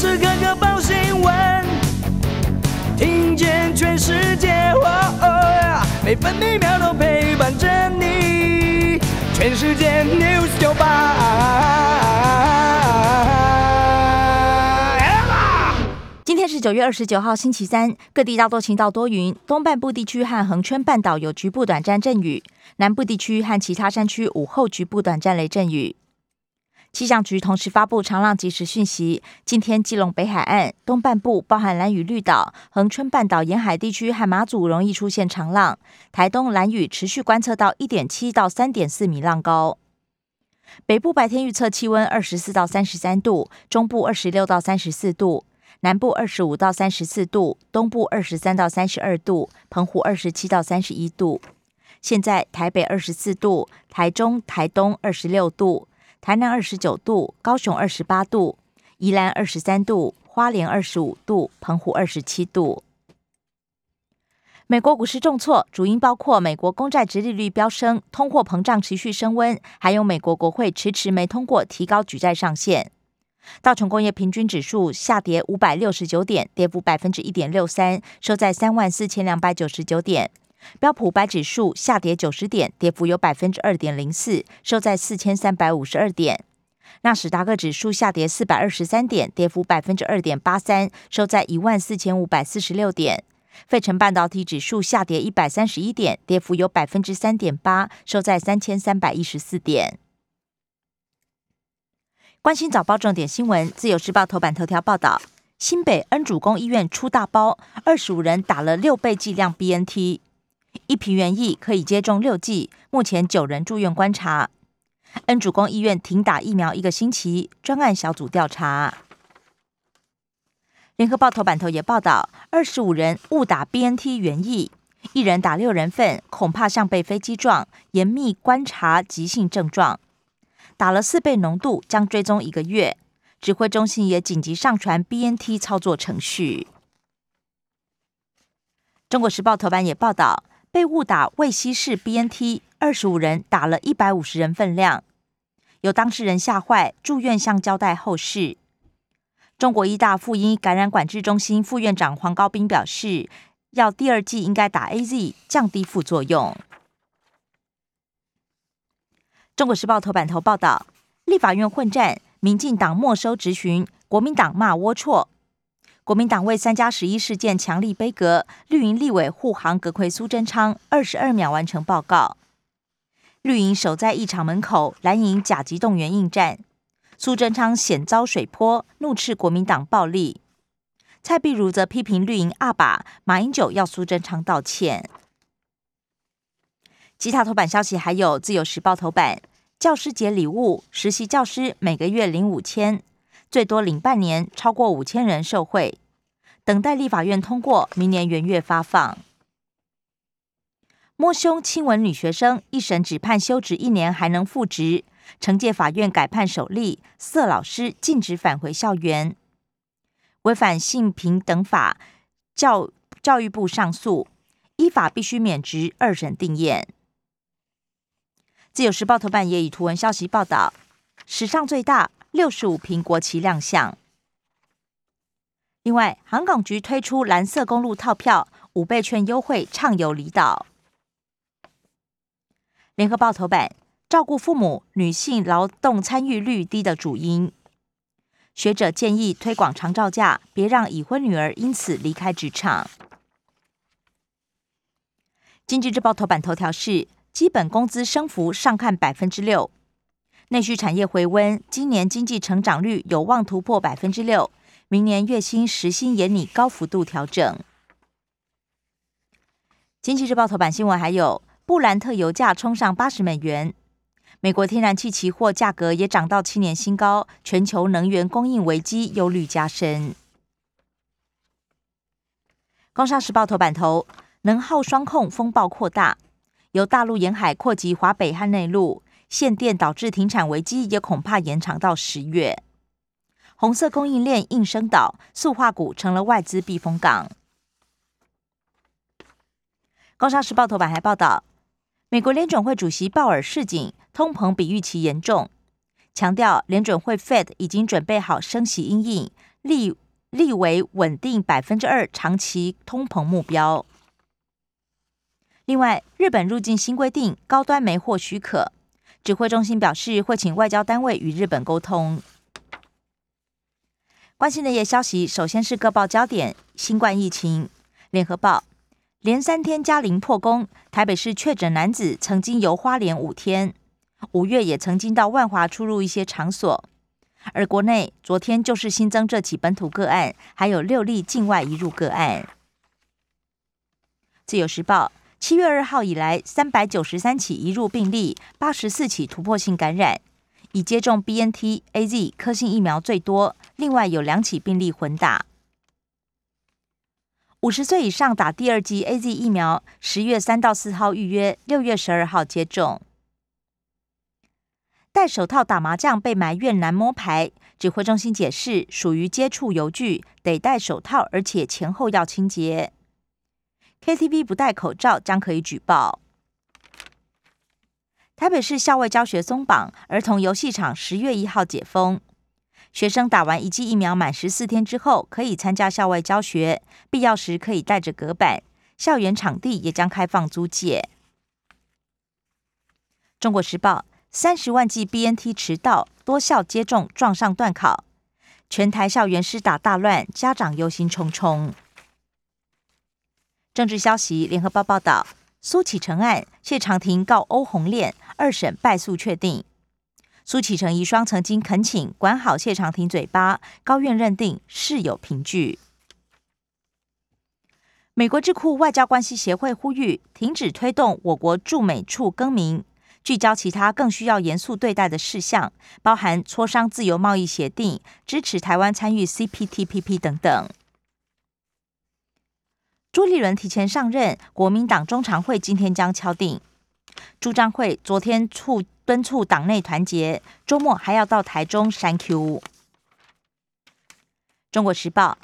时刻刻报新闻，听见全世界，每分每秒都陪伴着你。全世界 news 九八。今天是九月二十九号，星期三，各地大多晴到多云，东半部地区和恒春半岛有局部短暂阵雨，南部地区和其他山区午后局部短暂雷阵雨。气象局同时发布长浪即时讯息，今天基隆北海岸东半部，包含蓝屿绿岛、恒春半岛沿海地区和马祖，容易出现长浪；台东蓝屿持续观测到一点七到三点四米浪高。北部白天预测气温二十四到三十三度，中部二十六到三十四度，南部二十五到三十四度，东部二十三到三十二度，澎湖二十七到三十一度。现在台北二十四度，台中、台东二十六度。台南二十九度，高雄二十八度，宜兰二十三度，花莲二十五度，澎湖二十七度。美国股市重挫，主因包括美国公债殖利率飙升、通货膨胀持续升温，还有美国国会迟迟没通过提高举债上限。道琼工业平均指数下跌五百六十九点，跌幅百分之一点六三，收在三万四千两百九十九点。标普白指数下跌九十点，跌幅有百分之二点零四，收在四千三百五十二点。纳斯达克指数下跌四百二十三点，跌幅百分之二点八三，收在一万四千五百四十六点。费城半导体指数下跌一百三十一点，跌幅有百分之三点八，收在三千三百一十四点。关心早报重点新闻，自由时报头版头条报道：新北恩主公医院出大包，二十五人打了六倍剂量 BNT。一瓶原液可以接种六剂，目前九人住院观察。恩主公医院停打疫苗一个星期，专案小组调查。联合报头版头也报道，二十五人误打 BNT 原液，一人打六人份，恐怕像被飞机撞，严密观察急性症状。打了四倍浓度，将追踪一个月。指挥中心也紧急上传 BNT 操作程序。中国时报头版也报道。被误打未稀释 BNT，二十五人打了一百五十人份量，有当事人吓坏，住院向交代后事。中国医大附一感染管制中心副院长黄高斌表示，要第二季应该打 AZ，降低副作用。中国时报头版头报道，立法院混战，民进党没收质询，国民党骂龌龊。国民党为三加十一事件强力悲歌，绿营立委护航阁魁苏贞昌二十二秒完成报告。绿营守在议场门口，蓝营甲级动员应战。苏贞昌险遭水泼，怒斥国民党暴力。蔡碧如则批评绿营阿爸马英九要苏贞昌道歉。其他头版消息还有：自由时报头版，教师节礼物，实习教师每个月领五千。最多领半年，超过五千人受贿，等待立法院通过，明年元月发放。摸胸亲吻女学生，一审只判休职一年，还能复职。惩戒法院改判首例，色老师禁止返回校园，违反性平等法，教教育部上诉，依法必须免职，二审定验。自由时报头版也以图文消息报道，史上最大。六十五平国旗亮相。另外，航港局推出蓝色公路套票五倍券优惠，畅游离岛。联合报头版：照顾父母女性劳动参与率低的主因。学者建议推广长照假，别让已婚女儿因此离开职场。经济日报头版头条是：基本工资升幅上看百分之六。内需产业回温，今年经济成长率有望突破百分之六，明年月薪时薪也拟高幅度调整。经济日报头版新闻还有：布兰特油价冲上八十美元，美国天然气期货价格也涨到七年新高，全球能源供应危机忧虑加深。工商时报头版头：能耗双控风暴扩大，由大陆沿海扩及华北和内陆。限电导致停产危机，也恐怕延长到十月。红色供应链应声倒，塑化股成了外资避风港。工商时报头版还报道，美国联准会主席鲍尔示警，通膨比预期严重，强调联准会 Fed 已经准备好升息阴影，立立为稳定百分之二长期通膨目标。另外，日本入境新规定，高端没获许可。指挥中心表示，会请外交单位与日本沟通。关心的夜消息，首先是各报焦点：新冠疫情。联合报连三天加零破功，台北市确诊男子曾经游花莲五天，五月也曾经到万华出入一些场所。而国内昨天就是新增这起本土个案，还有六例境外移入个案。自由时报。七月二号以来，三百九十三起移入病例，八十四起突破性感染，已接种 B N T A Z 科兴疫苗最多。另外有两起病例混打。五十岁以上打第二剂 A Z 疫苗，十月三到四号预约，六月十二号接种。戴手套打麻将被埋怨难摸牌，指挥中心解释属于接触油具，得戴手套，而且前后要清洁。KTV 不戴口罩将可以举报。台北市校外教学松绑，儿童游戏场十月一号解封，学生打完一剂疫苗满十四天之后，可以参加校外教学，必要时可以带着隔板。校园场地也将开放租借。中国时报：三十万剂 BNT 迟到，多校接种撞上断考，全台校园施打大乱，家长忧心忡忡。政治消息：联合报报道，苏启成案，谢长廷告欧红炼，二审败诉确定。苏启成遗孀曾经恳请管好谢长廷嘴巴，高院认定事有凭据。美国智库外交关系协会呼吁停止推动我国驻美处更名，聚焦其他更需要严肃对待的事项，包含磋商自由贸易协定、支持台湾参与 CPTPP 等等。朱立伦提前上任，国民党中常会今天将敲定。朱张会昨天促敦促党内团结，周末还要到台中山 Q。中国时报，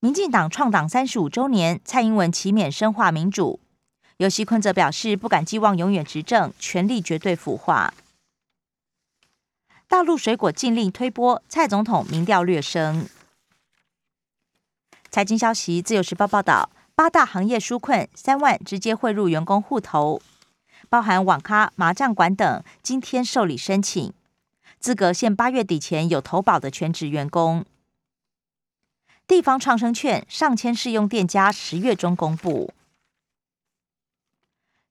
民进党创党三十五周年，蔡英文启勉深化民主。尤熙坤则表示，不敢寄望永远执政，权力绝对腐化。大陆水果禁令推波，蔡总统民调略升。财经消息，自由时报报道。八大行业纾困三万直接汇入员工户头，包含网咖、麻将馆等，今天受理申请，资格限八月底前有投保的全职员工。地方创生券上千试用店家十月中公布。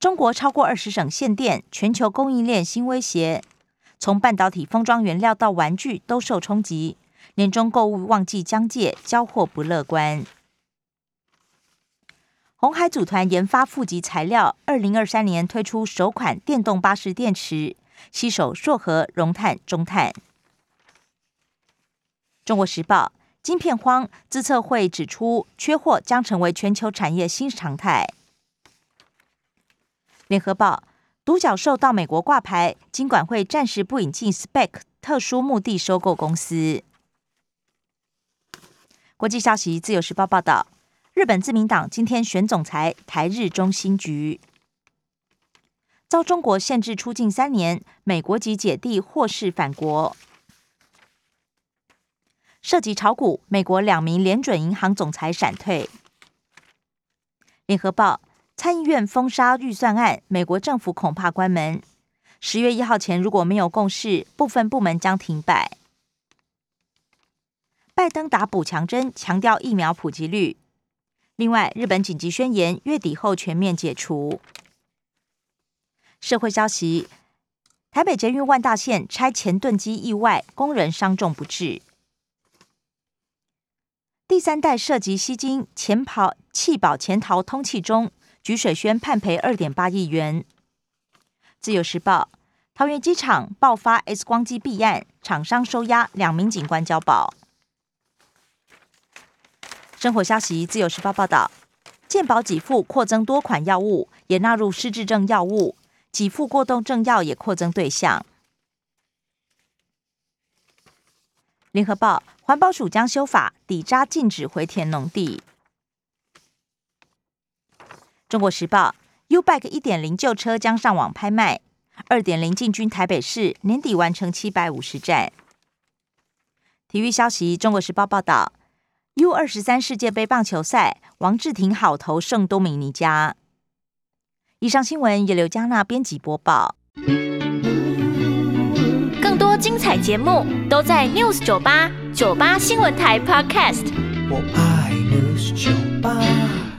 中国超过二十省限电，全球供应链新威胁，从半导体封装原料到玩具都受冲击，年终购物旺季将届，交货不乐观。红海组团研发负极材料，二零二三年推出首款电动巴士电池，携手硕和、融碳、中碳。中国时报：晶片荒，资策会指出，缺货将成为全球产业新常态。联合报：独角兽到美国挂牌，金管会暂时不引进 Spec 特殊目的收购公司。国际消息：自由时报报道。日本自民党今天选总裁，台日中心局遭中国限制出境三年，美国籍姐弟获释返国。涉及炒股，美国两名联准银行总裁闪退。联合报参议院封杀预算案，美国政府恐怕关门。十月一号前如果没有共识，部分部门将停摆。拜登打补强针，强调疫苗普及率。另外，日本紧急宣言月底后全面解除。社会消息：台北捷运万大线拆前盾机意外，工人伤重不治。第三代涉及吸金潜跑弃保潜逃通气中，菊水轩判赔二点八亿元。自由时报：桃园机场爆发 X 光机弊案，厂商收押两名警官交保。生活消息：自由时报报道，健保给付扩增多款药物，也纳入失智症药物，给付过动症药也扩增对象。联合报：环保署将修法，抵渣禁止回填农地。中国时报：U Bike 一点零旧车将上网拍卖，二点零进军台北市，年底完成七百五十站。体育消息：中国时报报道。U 二十三世界杯棒球赛，王志廷好投胜多米尼加。以上新闻由刘嘉娜编辑播报。更多精彩节目都在 News 九八九八新闻台 Podcast。我爱 News 酒吧。